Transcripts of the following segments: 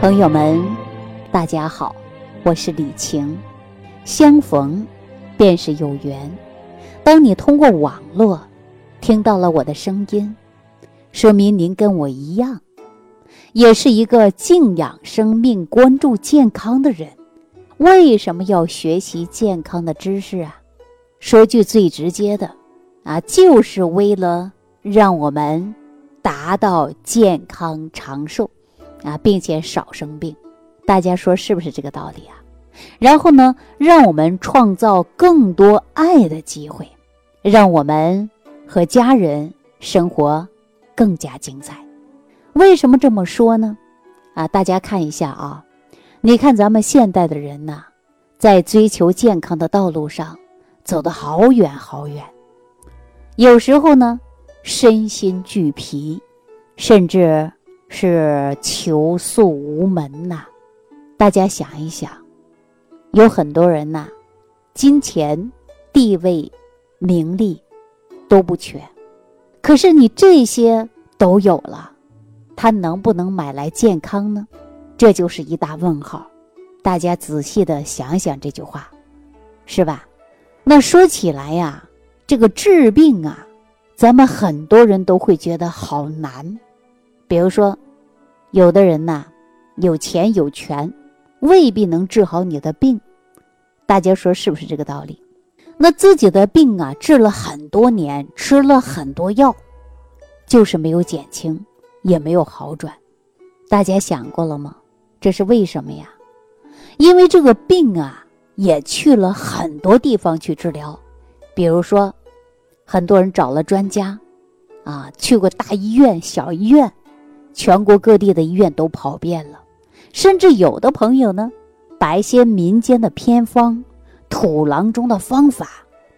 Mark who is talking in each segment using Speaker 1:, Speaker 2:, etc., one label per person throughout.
Speaker 1: 朋友们，大家好，我是李晴。相逢便是有缘。当你通过网络听到了我的声音，说明您跟我一样，也是一个敬仰生命、关注健康的人。为什么要学习健康的知识啊？说句最直接的，啊，就是为了让我们达到健康长寿。啊，并且少生病，大家说是不是这个道理啊？然后呢，让我们创造更多爱的机会，让我们和家人生活更加精彩。为什么这么说呢？啊，大家看一下啊，你看咱们现代的人呐，在追求健康的道路上走得好远好远，有时候呢，身心俱疲，甚至。是求速无门呐，大家想一想，有很多人呐，金钱、地位、名利都不缺，可是你这些都有了，他能不能买来健康呢？这就是一大问号。大家仔细的想想这句话，是吧？那说起来呀，这个治病啊，咱们很多人都会觉得好难。比如说，有的人呐，有钱有权，未必能治好你的病。大家说是不是这个道理？那自己的病啊，治了很多年，吃了很多药，就是没有减轻，也没有好转。大家想过了吗？这是为什么呀？因为这个病啊，也去了很多地方去治疗，比如说，很多人找了专家，啊，去过大医院、小医院。全国各地的医院都跑遍了，甚至有的朋友呢，把一些民间的偏方、土郎中的方法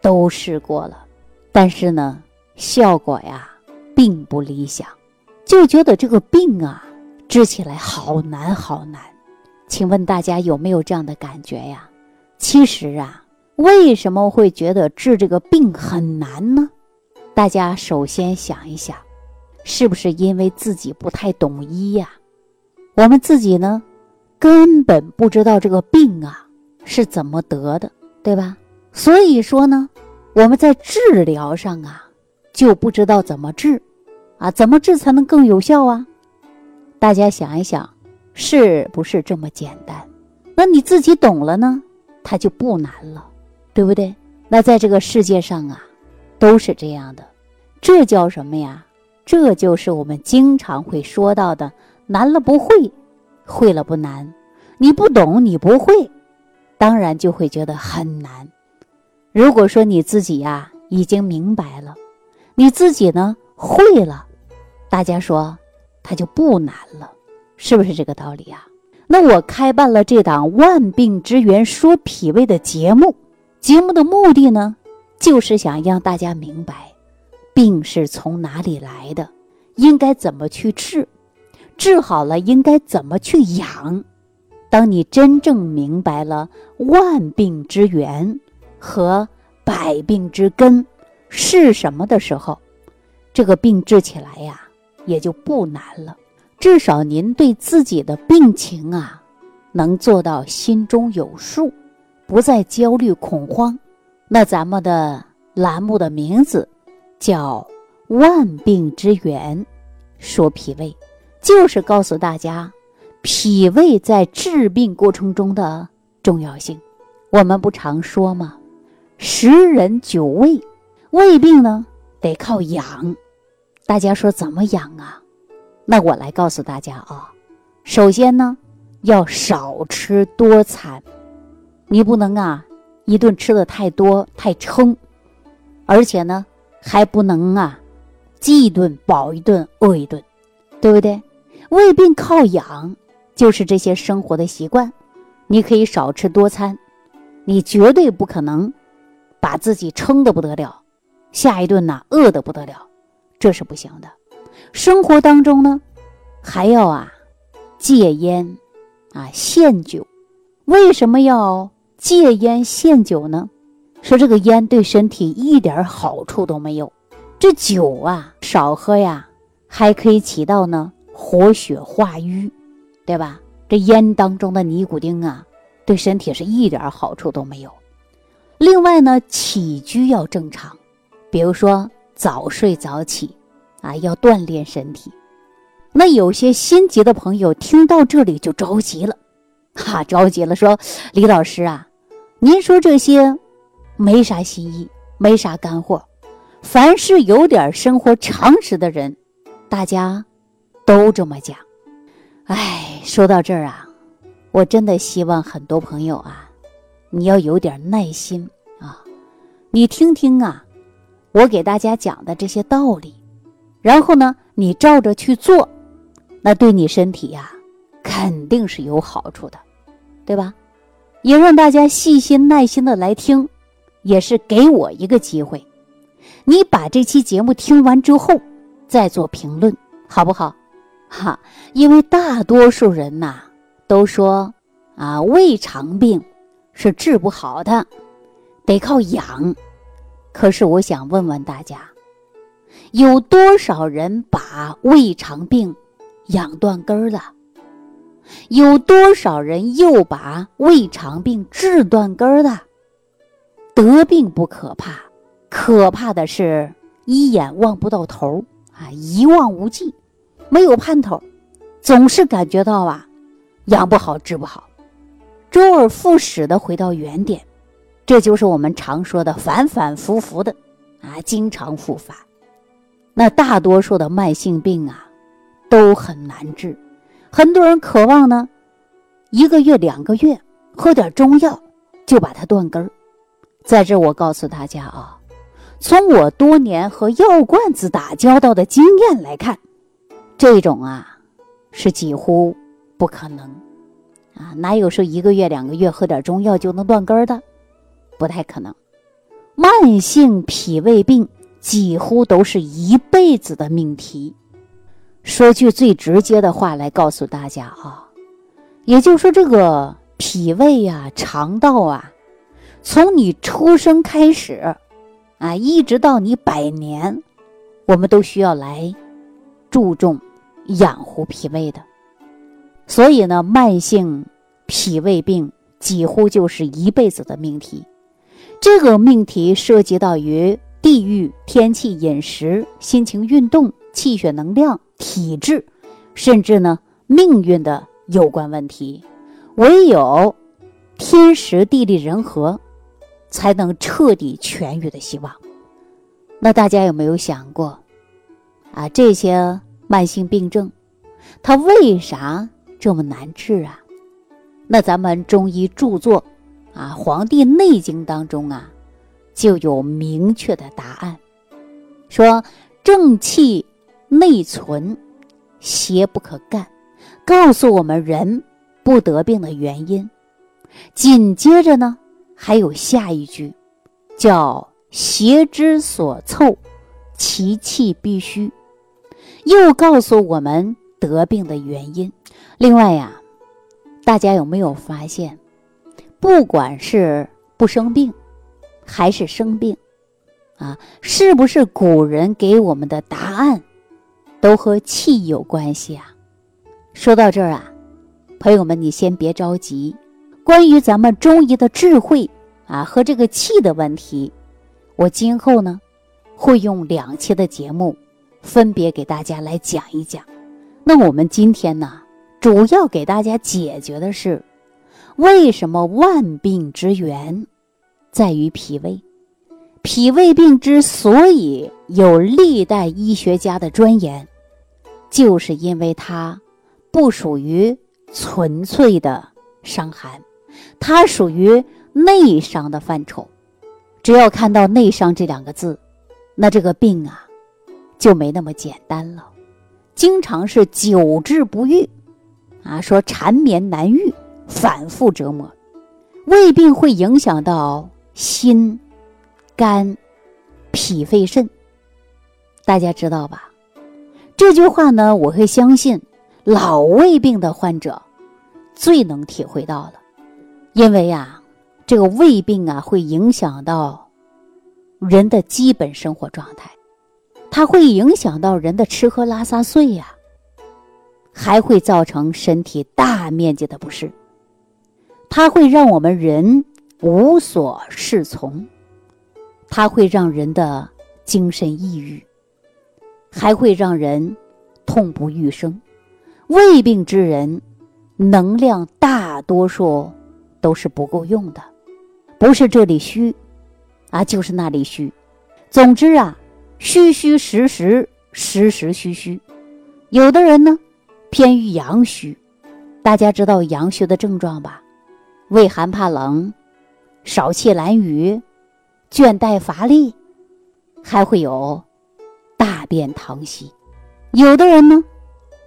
Speaker 1: 都试过了，但是呢，效果呀并不理想，就觉得这个病啊治起来好难好难。请问大家有没有这样的感觉呀？其实啊，为什么会觉得治这个病很难呢？大家首先想一想。是不是因为自己不太懂医呀？我们自己呢，根本不知道这个病啊是怎么得的，对吧？所以说呢，我们在治疗上啊就不知道怎么治，啊，怎么治才能更有效啊？大家想一想，是不是这么简单？那你自己懂了呢，它就不难了，对不对？那在这个世界上啊，都是这样的，这叫什么呀？这就是我们经常会说到的“难了不会，会了不难”。你不懂，你不会，当然就会觉得很难。如果说你自己呀已经明白了，你自己呢会了，大家说它就不难了，是不是这个道理啊？那我开办了这档《万病之源说脾胃》的节目，节目的目的呢，就是想让大家明白。病是从哪里来的？应该怎么去治？治好了应该怎么去养？当你真正明白了万病之源和百病之根是什么的时候，这个病治起来呀也就不难了。至少您对自己的病情啊能做到心中有数，不再焦虑恐慌。那咱们的栏目的名字。叫万病之源，说脾胃，就是告诉大家脾胃在治病过程中的重要性。我们不常说吗？十人九胃，胃病呢得靠养。大家说怎么养啊？那我来告诉大家啊，首先呢要少吃多餐，你不能啊一顿吃的太多太撑，而且呢。还不能啊，饥一顿饱一顿饿一顿，对不对？胃病靠养，就是这些生活的习惯。你可以少吃多餐，你绝对不可能把自己撑得不得了，下一顿呢饿得不得了，这是不行的。生活当中呢，还要啊戒烟啊限酒。为什么要戒烟限酒呢？说这个烟对身体一点好处都没有，这酒啊少喝呀，还可以起到呢活血化瘀，对吧？这烟当中的尼古丁啊，对身体是一点好处都没有。另外呢，起居要正常，比如说早睡早起，啊，要锻炼身体。那有些心急的朋友听到这里就着急了，哈，着急了，说：“李老师啊，您说这些没啥新意，没啥干货。凡是有点生活常识的人，大家都这么讲。哎，说到这儿啊，我真的希望很多朋友啊，你要有点耐心啊，你听听啊，我给大家讲的这些道理，然后呢，你照着去做。”那对你身体呀，肯定是有好处的，对吧？也让大家细心耐心的来听，也是给我一个机会。你把这期节目听完之后，再做评论，好不好？哈，因为大多数人呐都说啊，胃肠病是治不好的，得靠养。可是我想问问大家，有多少人把胃肠病？养断根儿了，有多少人又把胃肠病治断根儿了？得病不可怕，可怕的是一眼望不到头啊，一望无际，没有盼头，总是感觉到啊，养不好治不好，周而复始的回到原点，这就是我们常说的反反复复的啊，经常复发。那大多数的慢性病啊。都很难治，很多人渴望呢，一个月两个月喝点中药就把它断根儿。在这，我告诉大家啊，从我多年和药罐子打交道的经验来看，这种啊是几乎不可能啊，哪有说一个月两个月喝点中药就能断根的？不太可能。慢性脾胃病几乎都是一辈子的命题。说句最直接的话来告诉大家啊，也就是说，这个脾胃呀、肠道啊，从你出生开始，啊，一直到你百年，我们都需要来注重养护脾胃的。所以呢，慢性脾胃病几乎就是一辈子的命题。这个命题涉及到于地域、天气、饮食、心情、运动、气血、能量。体质，甚至呢命运的有关问题，唯有天时地利人和，才能彻底痊愈的希望。那大家有没有想过，啊这些慢性病症，它为啥这么难治啊？那咱们中医著作啊《黄帝内经》当中啊，就有明确的答案，说正气。内存，邪不可干，告诉我们人不得病的原因。紧接着呢，还有下一句，叫邪之所凑，其气必虚，又告诉我们得病的原因。另外呀，大家有没有发现，不管是不生病，还是生病，啊，是不是古人给我们的答案？都和气有关系啊！说到这儿啊，朋友们，你先别着急。关于咱们中医的智慧啊和这个气的问题，我今后呢会用两期的节目分别给大家来讲一讲。那我们今天呢，主要给大家解决的是为什么万病之源在于脾胃？脾胃病之所以有历代医学家的钻研。就是因为它不属于纯粹的伤寒，它属于内伤的范畴。只要看到“内伤”这两个字，那这个病啊就没那么简单了，经常是久治不愈，啊，说缠绵难愈，反复折磨，胃病会影响到心、肝、脾、肺、肾，大家知道吧？这句话呢，我会相信老胃病的患者最能体会到了，因为呀，这个胃病啊会影响到人的基本生活状态，它会影响到人的吃喝拉撒睡呀，还会造成身体大面积的不适。它会让我们人无所适从，它会让人的精神抑郁，还会让人痛不欲生。胃病之人，能量大多数都是不够用的，不是这里虚，啊，就是那里虚。总之啊，虚虚实实，实实虚虚。有的人呢，偏于阳虚。大家知道阳虚的症状吧？畏寒怕冷，少气懒语，倦怠乏力，还会有大便溏稀。有的人呢。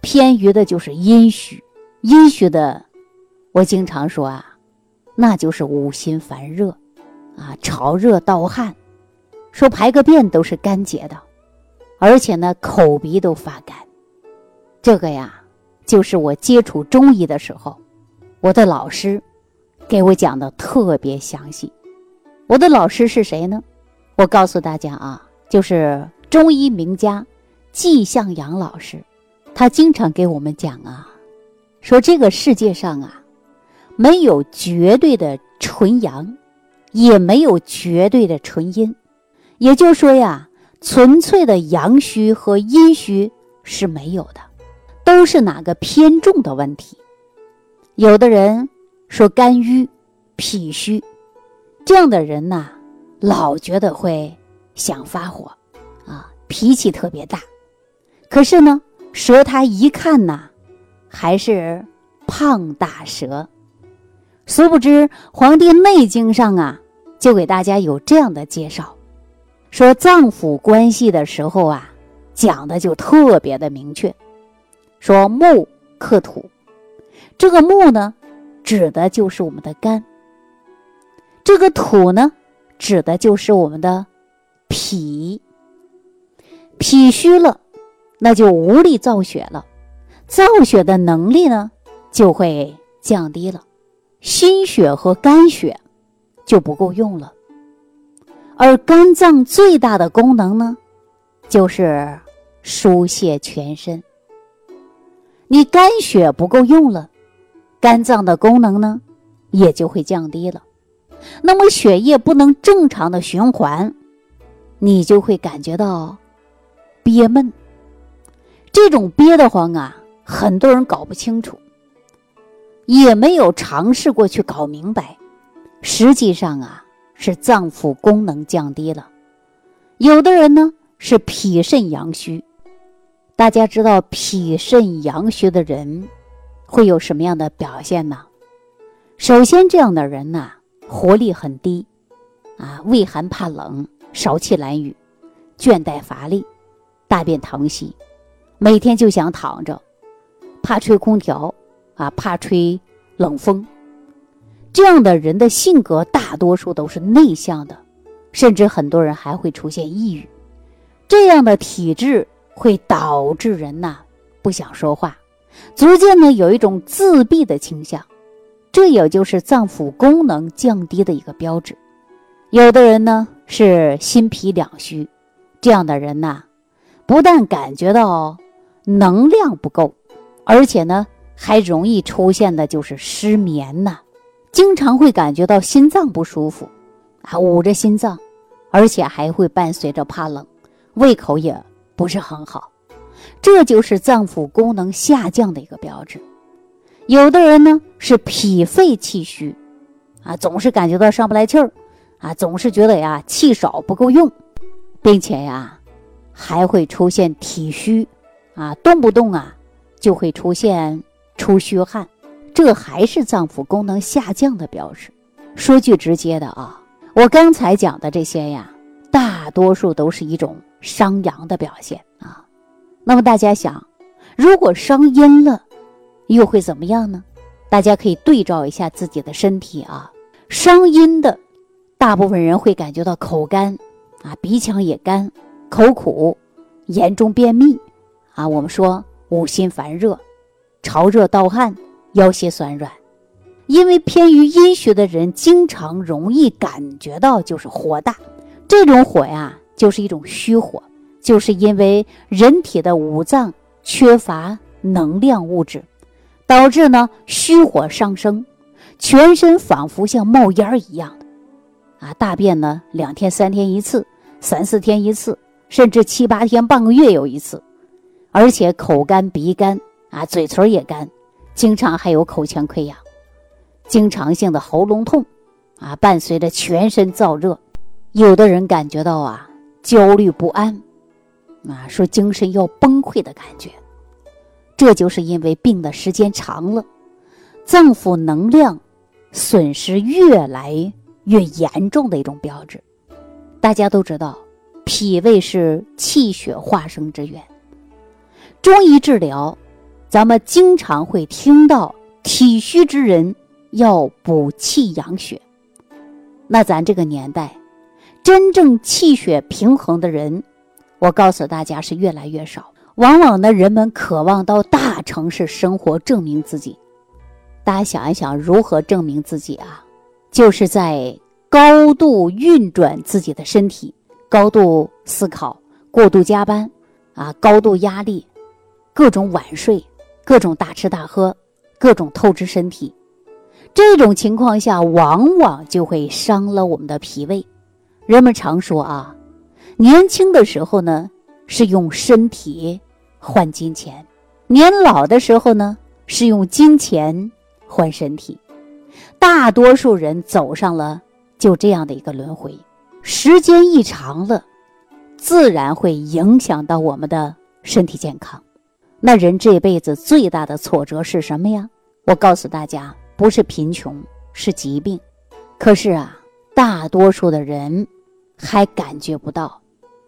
Speaker 1: 偏于的就是阴虚，阴虚的，我经常说啊，那就是五心烦热，啊，潮热盗汗，说排个便都是干结的，而且呢，口鼻都发干。这个呀，就是我接触中医的时候，我的老师给我讲的特别详细。我的老师是谁呢？我告诉大家啊，就是中医名家季向阳老师。他经常给我们讲啊，说这个世界上啊，没有绝对的纯阳，也没有绝对的纯阴，也就是说呀，纯粹的阳虚和阴虚是没有的，都是哪个偏重的问题。有的人说肝郁、脾虚，这样的人呐，老觉得会想发火，啊，脾气特别大，可是呢。舌苔一看呐，还是胖大舌。殊不知《黄帝内经》上啊，就给大家有这样的介绍，说脏腑关系的时候啊，讲的就特别的明确，说木克土，这个木呢，指的就是我们的肝；这个土呢，指的就是我们的脾。脾虚了。那就无力造血了，造血的能力呢就会降低了，心血和肝血就不够用了。而肝脏最大的功能呢，就是疏泄全身。你肝血不够用了，肝脏的功能呢也就会降低了。那么血液不能正常的循环，你就会感觉到憋闷。这种憋得慌啊，很多人搞不清楚，也没有尝试过去搞明白。实际上啊，是脏腑功能降低了。有的人呢是脾肾阳虚，大家知道脾肾阳虚的人会有什么样的表现呢？首先，这样的人呐，活力很低，啊，畏寒怕冷，少气懒语，倦怠乏力，大便溏稀。每天就想躺着，怕吹空调，啊，怕吹冷风。这样的人的性格大多数都是内向的，甚至很多人还会出现抑郁。这样的体质会导致人呐不想说话，逐渐呢有一种自闭的倾向，这也就是脏腑功能降低的一个标志。有的人呢是心脾两虚，这样的人呐，不但感觉到。能量不够，而且呢，还容易出现的就是失眠呐，经常会感觉到心脏不舒服，啊，捂着心脏，而且还会伴随着怕冷，胃口也不是很好，这就是脏腑功能下降的一个标志。有的人呢是脾肺气虚，啊，总是感觉到上不来气儿，啊，总是觉得呀气少不够用，并且呀还会出现体虚。啊，动不动啊，就会出现出虚汗，这还是脏腑功能下降的标志。说句直接的啊，我刚才讲的这些呀，大多数都是一种伤阳的表现啊。那么大家想，如果伤阴了，又会怎么样呢？大家可以对照一下自己的身体啊。伤阴的，大部分人会感觉到口干，啊，鼻腔也干，口苦，严重便秘。啊，我们说五心烦热、潮热盗汗、腰膝酸软，因为偏于阴虚的人，经常容易感觉到就是火大。这种火呀，就是一种虚火，就是因为人体的五脏缺乏能量物质，导致呢虚火上升，全身仿佛像冒烟一样的，啊，大便呢两天三天一次，三四天一次，甚至七八天半个月有一次，而且口干鼻干啊，嘴唇也干，经常还有口腔溃疡，经常性的喉咙痛，啊，伴随着全身燥热，有的人感觉到啊焦虑不安。啊，说精神要崩溃的感觉，这就是因为病的时间长了，脏腑能量损失越来越严重的一种标志。大家都知道，脾胃是气血化生之源。中医治疗，咱们经常会听到体虚之人要补气养血。那咱这个年代，真正气血平衡的人。我告诉大家，是越来越少。往往呢，人们渴望到大城市生活，证明自己。大家想一想，如何证明自己啊？就是在高度运转自己的身体，高度思考，过度加班，啊，高度压力，各种晚睡，各种大吃大喝，各种透支身体。这种情况下，往往就会伤了我们的脾胃。人们常说啊。年轻的时候呢，是用身体换金钱；年老的时候呢，是用金钱换身体。大多数人走上了就这样的一个轮回，时间一长了，自然会影响到我们的身体健康。那人这辈子最大的挫折是什么呀？我告诉大家，不是贫穷，是疾病。可是啊，大多数的人还感觉不到。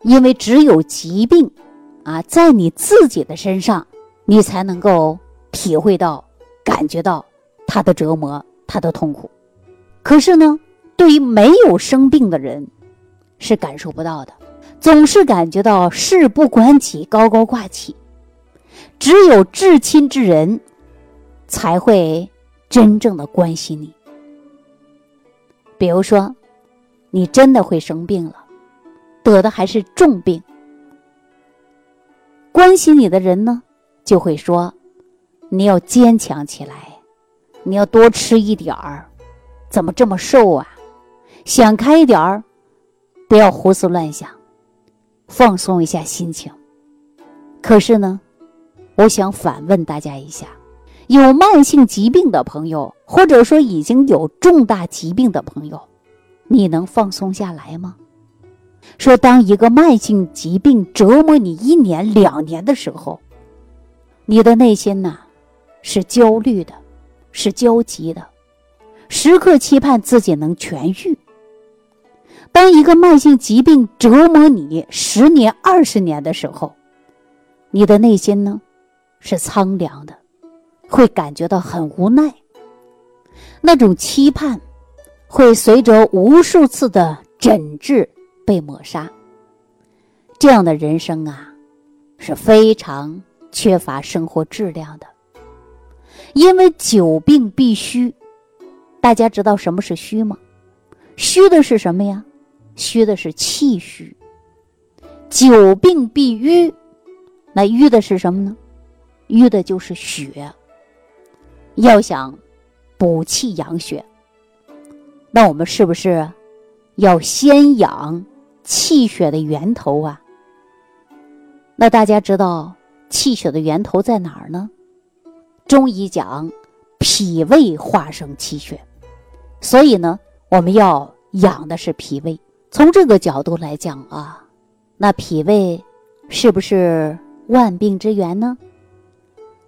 Speaker 1: 因为只有疾病，啊，在你自己的身上，你才能够体会到、感觉到他的折磨、他的痛苦。可是呢，对于没有生病的人，是感受不到的，总是感觉到事不关己、高高挂起。只有至亲之人，才会真正的关心你。比如说，你真的会生病了。得的还是重病，关心你的人呢，就会说：“你要坚强起来，你要多吃一点儿，怎么这么瘦啊？想开一点儿，不要胡思乱想，放松一下心情。”可是呢，我想反问大家一下：有慢性疾病的朋友，或者说已经有重大疾病的朋友，你能放松下来吗？说，当一个慢性疾病折磨你一年两年的时候，你的内心呐，是焦虑的，是焦急的，时刻期盼自己能痊愈。当一个慢性疾病折磨你十年、二十年的时候，你的内心呢，是苍凉的，会感觉到很无奈。那种期盼，会随着无数次的诊治。被抹杀，这样的人生啊，是非常缺乏生活质量的。因为久病必虚，大家知道什么是虚吗？虚的是什么呀？虚的是气虚。久病必瘀，那瘀的是什么呢？瘀的就是血。要想补气养血，那我们是不是要先养？气血的源头啊，那大家知道气血的源头在哪儿呢？中医讲，脾胃化生气血，所以呢，我们要养的是脾胃。从这个角度来讲啊，那脾胃是不是万病之源呢？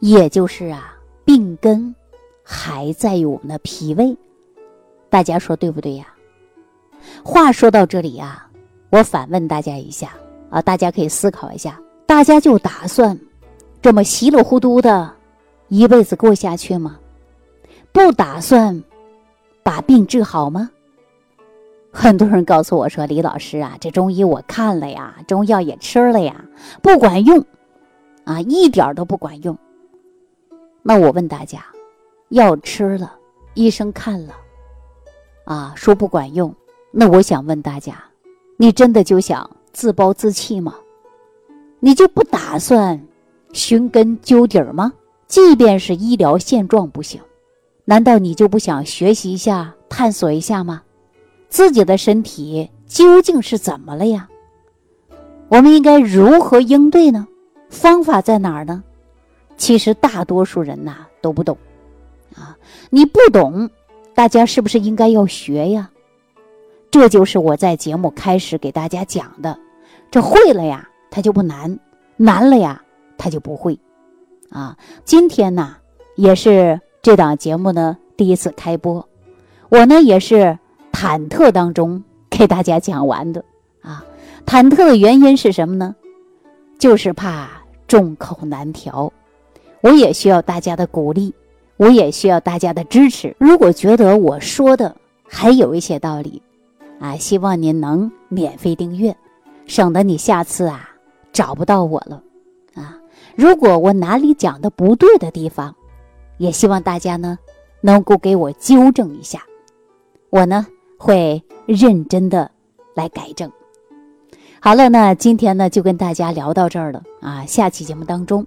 Speaker 1: 也就是啊，病根还在于我们的脾胃。大家说对不对呀？话说到这里呀。我反问大家一下啊，大家可以思考一下：大家就打算这么稀里糊涂的一辈子过下去吗？不打算把病治好吗？很多人告诉我说：“李老师啊，这中医我看了呀，中药也吃了呀，不管用啊，一点都不管用。”那我问大家，药吃了，医生看了啊，说不管用，那我想问大家。你真的就想自暴自弃吗？你就不打算寻根究底儿吗？即便是医疗现状不行，难道你就不想学习一下、探索一下吗？自己的身体究竟是怎么了呀？我们应该如何应对呢？方法在哪儿呢？其实大多数人呐都不懂，啊，你不懂，大家是不是应该要学呀？这就是我在节目开始给大家讲的，这会了呀，它就不难；难了呀，它就不会。啊，今天呢也是这档节目呢第一次开播，我呢也是忐忑当中给大家讲完的。啊，忐忑的原因是什么呢？就是怕众口难调。我也需要大家的鼓励，我也需要大家的支持。如果觉得我说的还有一些道理，啊，希望您能免费订阅，省得你下次啊找不到我了。啊，如果我哪里讲的不对的地方，也希望大家呢能够给我纠正一下，我呢会认真的来改正。好了，那今天呢就跟大家聊到这儿了啊，下期节目当中。